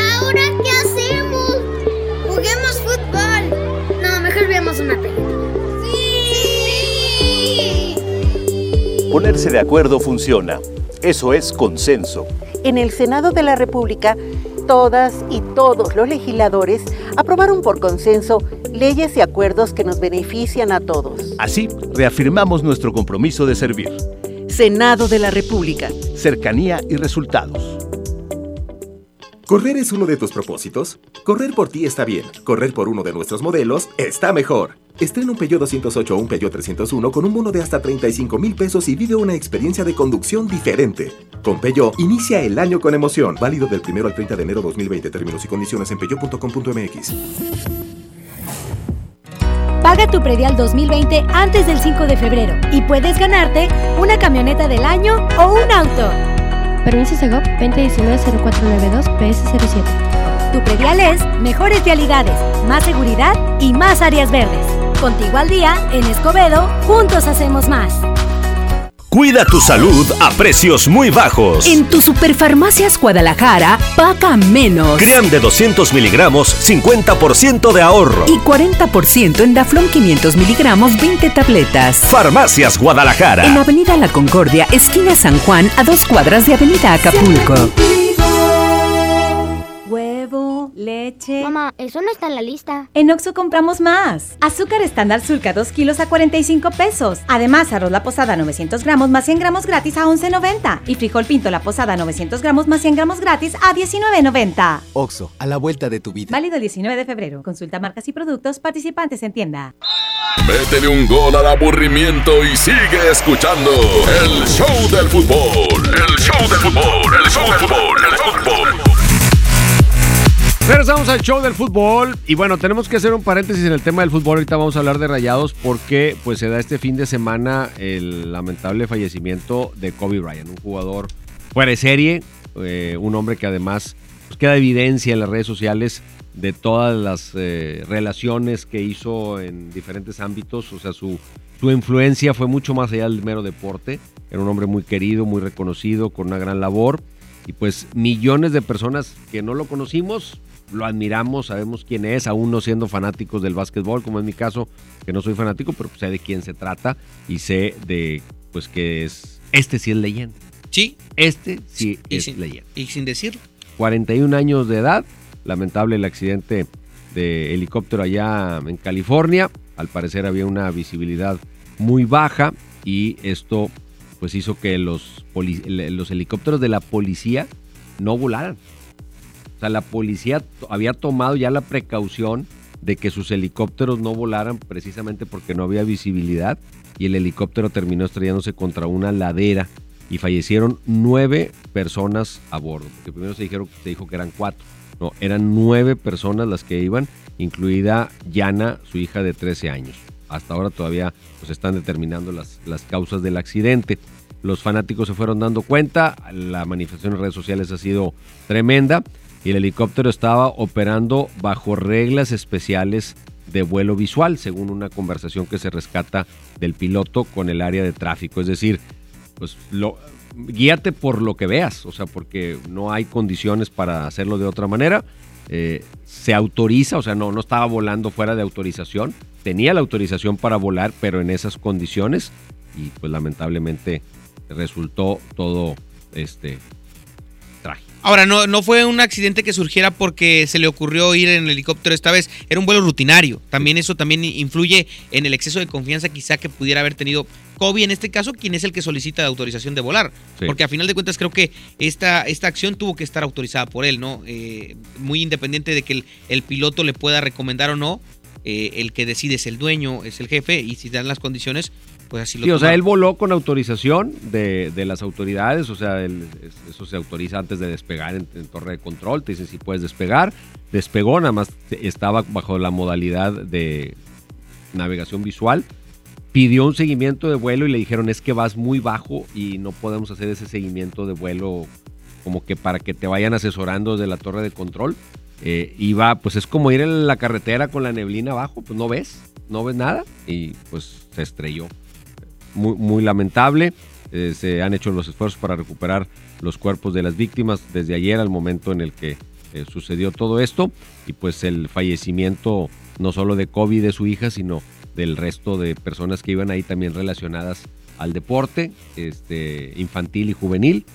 Ponerse de acuerdo funciona. Eso es consenso. En el Senado de la República, todas y todos los legisladores aprobaron por consenso leyes y acuerdos que nos benefician a todos. Así, reafirmamos nuestro compromiso de servir. Senado de la República. Cercanía y resultados. ¿Correr es uno de tus propósitos? Correr por ti está bien. Correr por uno de nuestros modelos está mejor. Estrena un Peugeot 208 o un Peugeot 301 con un bono de hasta 35 mil pesos y vive una experiencia de conducción diferente. Con Peugeot, inicia el año con emoción. Válido del 1 al 30 de enero 2020. Términos y condiciones en peugeot.com.mx. Paga tu predial 2020 antes del 5 de febrero y puedes ganarte una camioneta del año o un auto. Permiso Segov 2019-0492 PS07. Tu predial es mejores vialidades, más seguridad y más áreas verdes. Contigo al día, en Escobedo, juntos hacemos más. Cuida tu salud a precios muy bajos. En tu Superfarmacias Guadalajara, paga menos. Cream de 200 miligramos, 50% de ahorro. Y 40% en Daflón 500 miligramos, 20 tabletas. Farmacias Guadalajara. En Avenida La Concordia, esquina San Juan, a dos cuadras de Avenida Acapulco. Huevo, leche. Mamá, eso no está en la lista. En Oxo compramos más. Azúcar estándar Sulca 2 kilos a 45 pesos. Además, arroz la posada 900 gramos más 100 gramos gratis a 11.90. Y frijol pinto la posada 900 gramos más 100 gramos gratis a 19.90. Oxo, a la vuelta de tu vida. Válido el 19 de febrero. Consulta marcas y productos participantes en tienda. Métele un gol al aburrimiento y sigue escuchando el show del fútbol. El show del fútbol. El show del fútbol. El show del fútbol. Regresamos al show del fútbol y bueno, tenemos que hacer un paréntesis en el tema del fútbol. Ahorita vamos a hablar de Rayados porque pues se da este fin de semana el lamentable fallecimiento de Kobe Bryant, un jugador fuera de serie, eh, un hombre que además pues, queda evidencia en las redes sociales de todas las eh, relaciones que hizo en diferentes ámbitos, o sea, su, su influencia fue mucho más allá del mero deporte. Era un hombre muy querido, muy reconocido, con una gran labor. Y pues millones de personas que no lo conocimos, lo admiramos, sabemos quién es, aún no siendo fanáticos del básquetbol, como es mi caso, que no soy fanático, pero sé de quién se trata y sé de, pues que es, este sí es leyenda. Sí. Este sí es sin- leyenda. Y sin decirlo. 41 años de edad, lamentable el accidente de helicóptero allá en California, al parecer había una visibilidad muy baja y esto pues hizo que los, los helicópteros de la policía no volaran. O sea, la policía había tomado ya la precaución de que sus helicópteros no volaran precisamente porque no había visibilidad y el helicóptero terminó estrellándose contra una ladera y fallecieron nueve personas a bordo. Porque primero se, dijeron, se dijo que eran cuatro. No, eran nueve personas las que iban, incluida Yana, su hija de 13 años. Hasta ahora todavía pues, están determinando las, las causas del accidente. Los fanáticos se fueron dando cuenta, la manifestación en redes sociales ha sido tremenda y el helicóptero estaba operando bajo reglas especiales de vuelo visual, según una conversación que se rescata del piloto con el área de tráfico. Es decir, pues guíate por lo que veas, o sea, porque no hay condiciones para hacerlo de otra manera. Eh, se autoriza, o sea, no, no estaba volando fuera de autorización, tenía la autorización para volar, pero en esas condiciones, y pues lamentablemente resultó todo este. Ahora, no, no fue un accidente que surgiera porque se le ocurrió ir en helicóptero esta vez, era un vuelo rutinario. También eso también influye en el exceso de confianza quizá que pudiera haber tenido Kobe en este caso, quien es el que solicita la autorización de volar. Porque a final de cuentas creo que esta, esta acción tuvo que estar autorizada por él, ¿no? Eh, muy independiente de que el, el, piloto le pueda recomendar o no, eh, el que decide es el dueño, es el jefe, y si dan las condiciones, pues así lo Sí, o sea, él voló con autorización de, de las autoridades, o sea, eso se autoriza antes de despegar en, torre de control, te dicen si puedes despegar, despegó, nada más estaba bajo la modalidad de navegación visual, pidió un seguimiento de vuelo y le dijeron es que vas muy bajo y no podemos hacer ese seguimiento de vuelo como que para que te vayan asesorando desde la torre de control. Eh, iba, pues es como ir en la carretera con la neblina abajo, pues no ves, no ves nada y pues se estrelló. Muy, lamentable. Eh, se han hecho los esfuerzos para recuperar los cuerpos de las víctimas desde ayer al momento en el que eh, sucedió todo esto y pues el fallecimiento no solo de Kobe y de su hija, sino del resto de personas que iban ahí también relacionadas al deporte este, infantil y juvenil.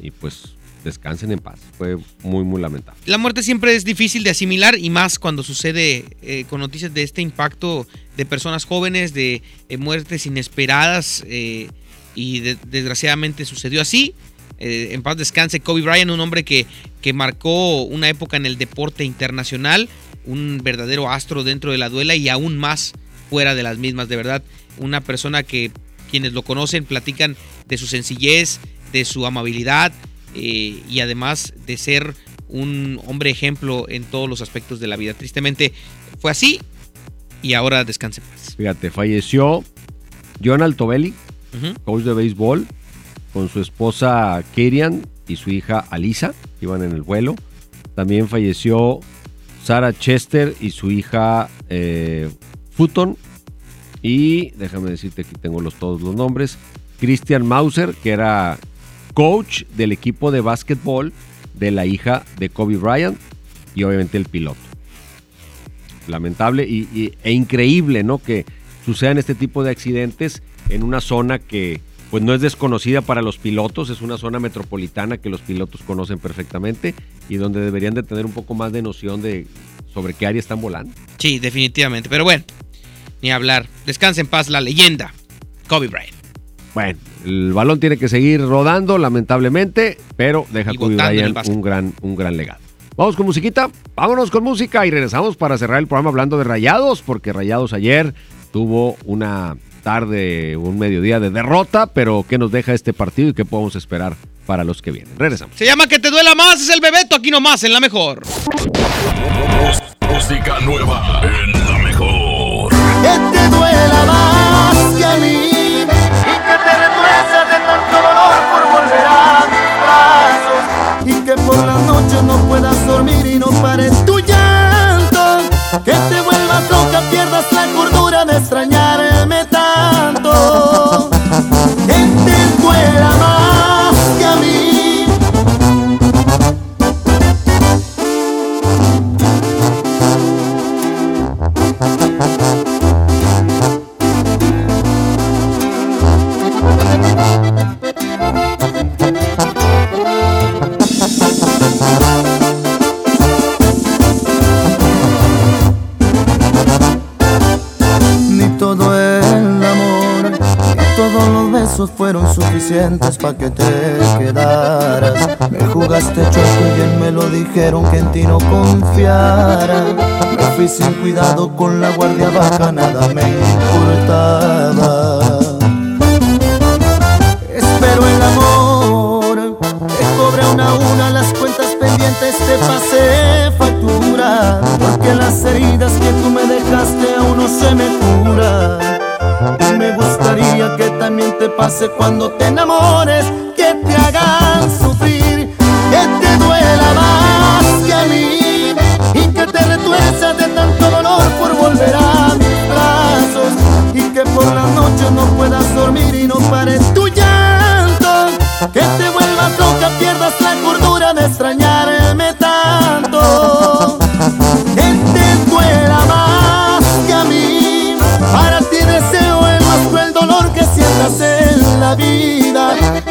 Y pues descansen en paz. Fue muy, muy lamentable. La muerte siempre es difícil de asimilar y más cuando sucede eh, con noticias de este impacto de personas jóvenes, de eh, muertes inesperadas eh, y desgraciadamente sucedió así. en paz descanse Kobe Bryant, un hombre que, que marcó una época en el deporte internacional, un verdadero astro dentro de la duela y aún más fuera de las mismas, de verdad. Una persona que quienes lo conocen platican de su sencillez, de su amabilidad, eh, y además de ser un hombre ejemplo en todos los aspectos de la vida. Tristemente fue así y ahora descanse más. Fíjate, falleció John Altobelli, coach de béisbol, con su esposa Kerian y su hija Alisa, que iban en el vuelo. También falleció Sarah Chester y su hija eh, Futon. Y déjame decirte, aquí tengo los, todos los nombres. Christian Mauser, que era coach del equipo de básquetbol de la hija de Kobe Bryant y obviamente el piloto. Lamentable y, e increíble, ¿no? Que sucedan este tipo de accidentes en una zona que pues no es desconocida para los pilotos, es una zona metropolitana que los pilotos conocen perfectamente y donde deberían de tener un poco más de noción de sobre qué área están volando. Sí, definitivamente, pero bueno, ni hablar. Descansa en paz la leyenda, Kobe Bryant. Bueno, el balón tiene que seguir rodando, lamentablemente, pero deja Kobe Bryant un gran, un gran legado. Vamos con musiquita, vámonos con música y regresamos para cerrar el programa hablando de Rayados, porque Rayados ayer tuvo una tarde, un mediodía de derrota, pero ¿qué nos deja este partido y qué podemos esperar para los que vienen? Regresamos. Se llama Que te duela más, es el Bebeto, aquí nomás, en la mejor. Música nueva en la mejor. Que te duela más que a mí y que por la noche no puedas dormir y no pares tu llanto. Que te vuelvas loca pierdas la cordura de extrañarme suficientes para que te quedaras. Me jugaste choco y bien me lo dijeron que en ti no confiara. Me fui sin cuidado con la guardia baja, nada me importaba. Espero el amor, te cobre una a una las cuentas pendientes, te pasé factura. Porque las heridas que tú me dejaste aún no se me curan. Me gustaría que también te pase cuando te enamores, que te hagan sufrir, que te duela más que a mí y que te retuerzas de tanto dolor por volver a mis brazos y que por la noche no puedas dormir y no pares tu llanto, que te vuelvas loca, pierdas la cordura de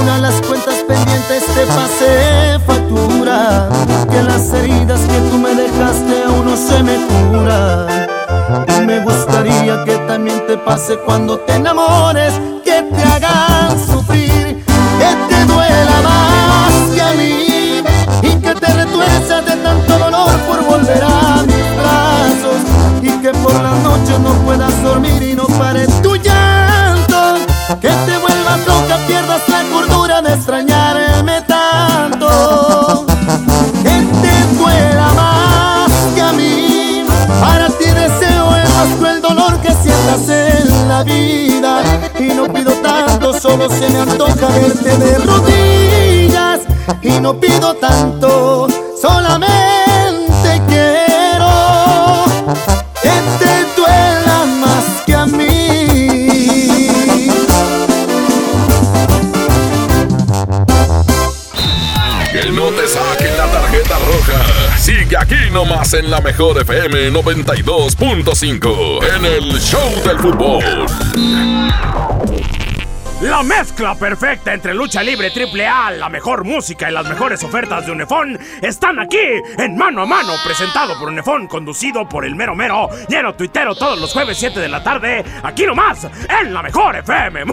una las cuentas pendientes te pasé factura que las heridas que tú me dejaste aún no se me curan. Y me gustaría que también te pase cuando te enamores que te hagan sufrir que te duela más que a mí y que te retuerzas de tanto dolor por volver a mis brazos y que por las noches no puedas dormir y no la cordura de extrañarme tanto. Que te duela más que a mí para ti deseo el más cruel dolor que sientas en la vida. Y no pido tanto, solo se me antoja verte de rodillas. Y no pido tanto, solamente Sigue aquí nomás en la mejor FM 92.5 en el Show del Fútbol. La mezcla perfecta entre lucha libre triple A, la mejor música y las mejores ofertas de Unefón están aquí en Mano a Mano, presentado por Unefón, conducido por el mero mero, lleno tuitero todos los jueves 7 de la tarde, aquí nomás, en la mejor FM.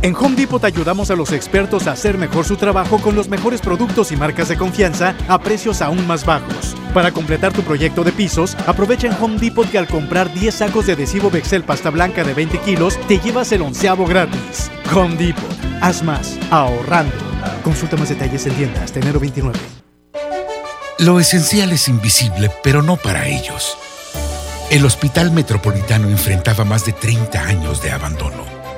En Home Depot ayudamos a los expertos a hacer mejor su trabajo con los mejores productos y marcas de confianza a precios aún más bajos. Para completar tu proyecto de pisos, aprovecha en Home Depot que al comprar 10 sacos de adhesivo Bexel pasta blanca de 20 kilos, te llevas el onceavo gratis. Home Depot, haz más, ahorrando. Consulta más detalles en tienda hasta enero 29. Lo esencial es invisible, pero no para ellos. El Hospital Metropolitano enfrentaba más de 30 años de abandono.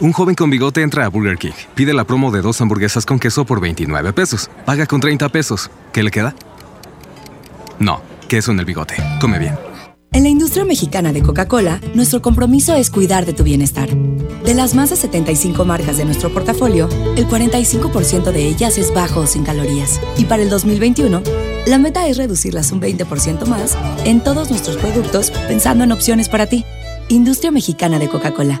Un joven con bigote entra a Burger King. Pide la promo de dos hamburguesas con queso por 29 pesos. Paga con 30 pesos. ¿Qué le queda? No, queso en el bigote. Come bien. En la industria mexicana de Coca-Cola, nuestro compromiso es cuidar de tu bienestar. De las más de 75 marcas de nuestro portafolio, el 45% de ellas es bajo o sin calorías. Y para el 2021, la meta es reducirlas un 20% más en todos nuestros productos, pensando en opciones para ti. Industria mexicana de Coca-Cola.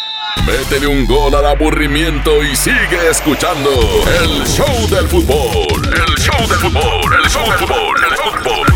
Métele un gol al aburrimiento y sigue escuchando el show del fútbol. El show del fútbol, el show del fútbol, el fútbol.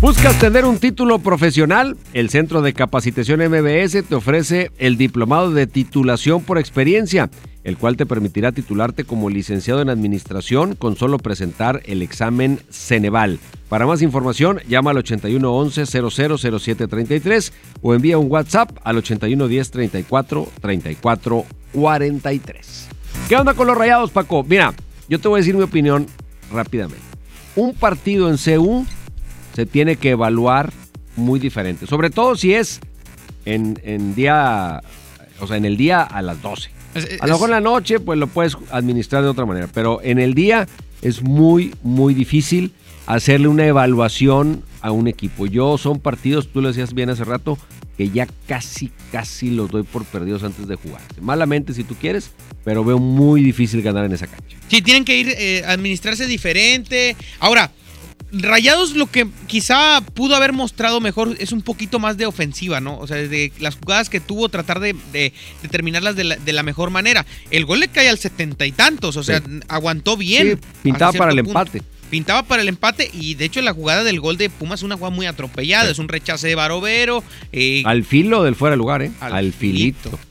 ¿Buscas tener un título profesional? El Centro de Capacitación MBS te ofrece el Diplomado de Titulación por Experiencia, el cual te permitirá titularte como licenciado en Administración con solo presentar el examen Ceneval. Para más información, llama al 8111 000733 o envía un WhatsApp al 8110 34 34 43. ¿Qué onda con los rayados, Paco? Mira, yo te voy a decir mi opinión rápidamente. Un partido en CU se tiene que evaluar muy diferente. Sobre todo si es en, día, o sea, en el día a las 12. A lo mejor en la noche, pues lo puedes administrar de otra manera. Pero en el día es muy, muy difícil hacerle una evaluación a un equipo. Yo son partidos, tú lo decías bien hace rato, que ya casi, casi los doy por perdidos antes de jugar. Malamente si tú quieres, pero veo muy difícil ganar en esa cancha. Sí, tienen que ir eh, a administrarse diferente. Ahora, Rayados lo que quizá pudo haber mostrado mejor es un poquito más de ofensiva, ¿no? O sea, de las jugadas que tuvo, tratar de, de, de terminarlas de la, de la, mejor manera. El gol le cae al setenta y tantos, o sea, sí. aguantó bien. Sí, pintaba para el punto. empate. Pintaba para el empate y de hecho la jugada del gol de Pumas es una jugada muy atropellada, sí. es un rechace de Barovero. Eh, al filo del fuera de lugar, ¿eh? Al, al filito. filito.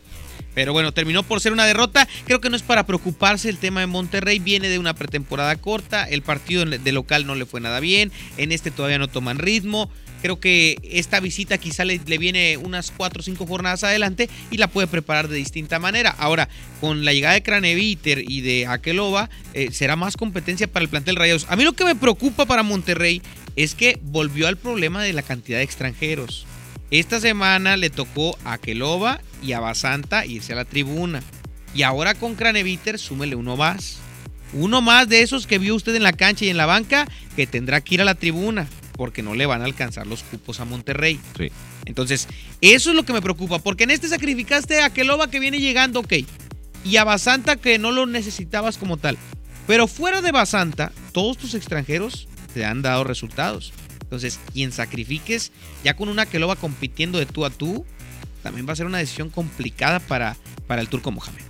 Pero bueno, terminó por ser una derrota. Creo que no es para preocuparse el tema de Monterrey. Viene de una pretemporada corta. El partido de local no le fue nada bien. En este todavía no toman ritmo. Creo que esta visita quizá le, viene unas 4 o 5 jornadas adelante y la puede preparar de distinta manera. Ahora, con la llegada de Craneviter y de Akelova, eh, será más competencia para el plantel Rayados. A mí lo que me preocupa para Monterrey es que volvió al problema de la cantidad de extranjeros. Esta semana le tocó a Kelova y a Basanta irse a la tribuna. Y ahora con Craneviter súmele uno más. Uno más de esos que vio usted en la cancha y en la banca que tendrá que ir a la tribuna porque no le van a alcanzar los cupos a Monterrey. Sí. Entonces, eso es lo que me preocupa, porque en este sacrificaste a Kelova que viene llegando, ok, y a Basanta que no lo necesitabas como tal. Pero fuera de Basanta, todos tus extranjeros te han dado resultados. Entonces, quien sacrifiques ya con una Keloba compitiendo de tú a tú, también va a ser una decisión complicada para, para el turco Mohamed.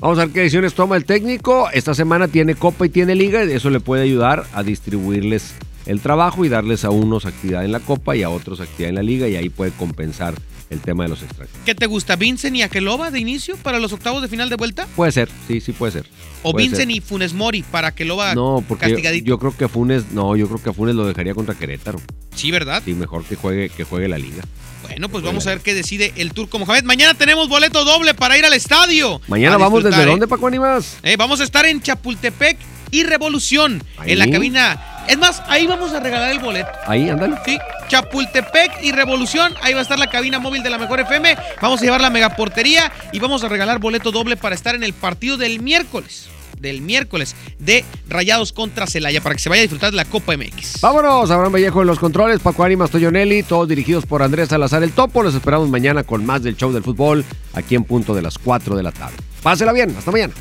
Vamos a ver qué decisiones toma el técnico. Esta semana tiene Copa y tiene Liga. Y eso le puede ayudar a distribuirles el trabajo y darles a unos actividad en la Copa y a otros actividad en la Liga. Y ahí puede compensar el tema de los extranjeros. ¿Qué te gusta? ¿Vincent y Akeloba de inicio para los octavos de final de vuelta? Puede ser, sí, sí puede ser. ¿O puede Vincent ser. y Funes Mori para Akeloba No, porque castigadito? yo creo que Funes, no, yo creo que a Funes lo dejaría contra Querétaro. Sí, ¿verdad? Sí, mejor que juegue, que juegue la liga. Bueno, pues vamos a ver qué decide el turco Mohamed. Mañana tenemos boleto doble para ir al estadio. Mañana vamos desde ¿eh? dónde, Paco Animas? Eh, vamos a estar en Chapultepec y Revolución, Ahí. en la cabina. Es más, ahí vamos a regalar el boleto. Ahí, ándale. Sí, Chapultepec y Revolución. Ahí va a estar la cabina móvil de la Mejor FM. Vamos a llevar la megaportería y vamos a regalar boleto doble para estar en el partido del miércoles. Del miércoles de Rayados contra Celaya para que se vaya a disfrutar de la Copa MX. Vámonos, Abraham Vallejo en los controles, Paco Ánimas, Toyonelli, todos dirigidos por Andrés Salazar el Topo. Los esperamos mañana con más del show del fútbol, aquí en punto de las 4 de la tarde. Pásela bien, hasta mañana.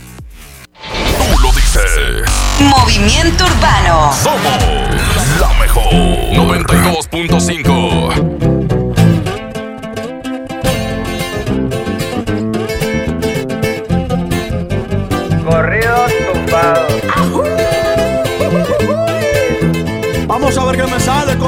Tú lo dices. Movimiento Urbano. Somos la mejor 92.5.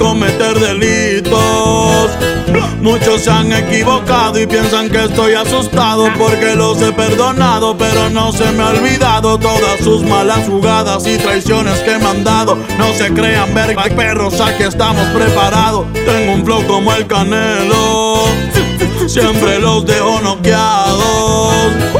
cometer delitos. Muchos se han equivocado y piensan que estoy asustado porque los he perdonado, pero no se me ha olvidado todas sus malas jugadas y traiciones que me han dado. No se crean verga, perros, aquí estamos preparados. Tengo un flow como el canelo, siempre los dejo noqueados.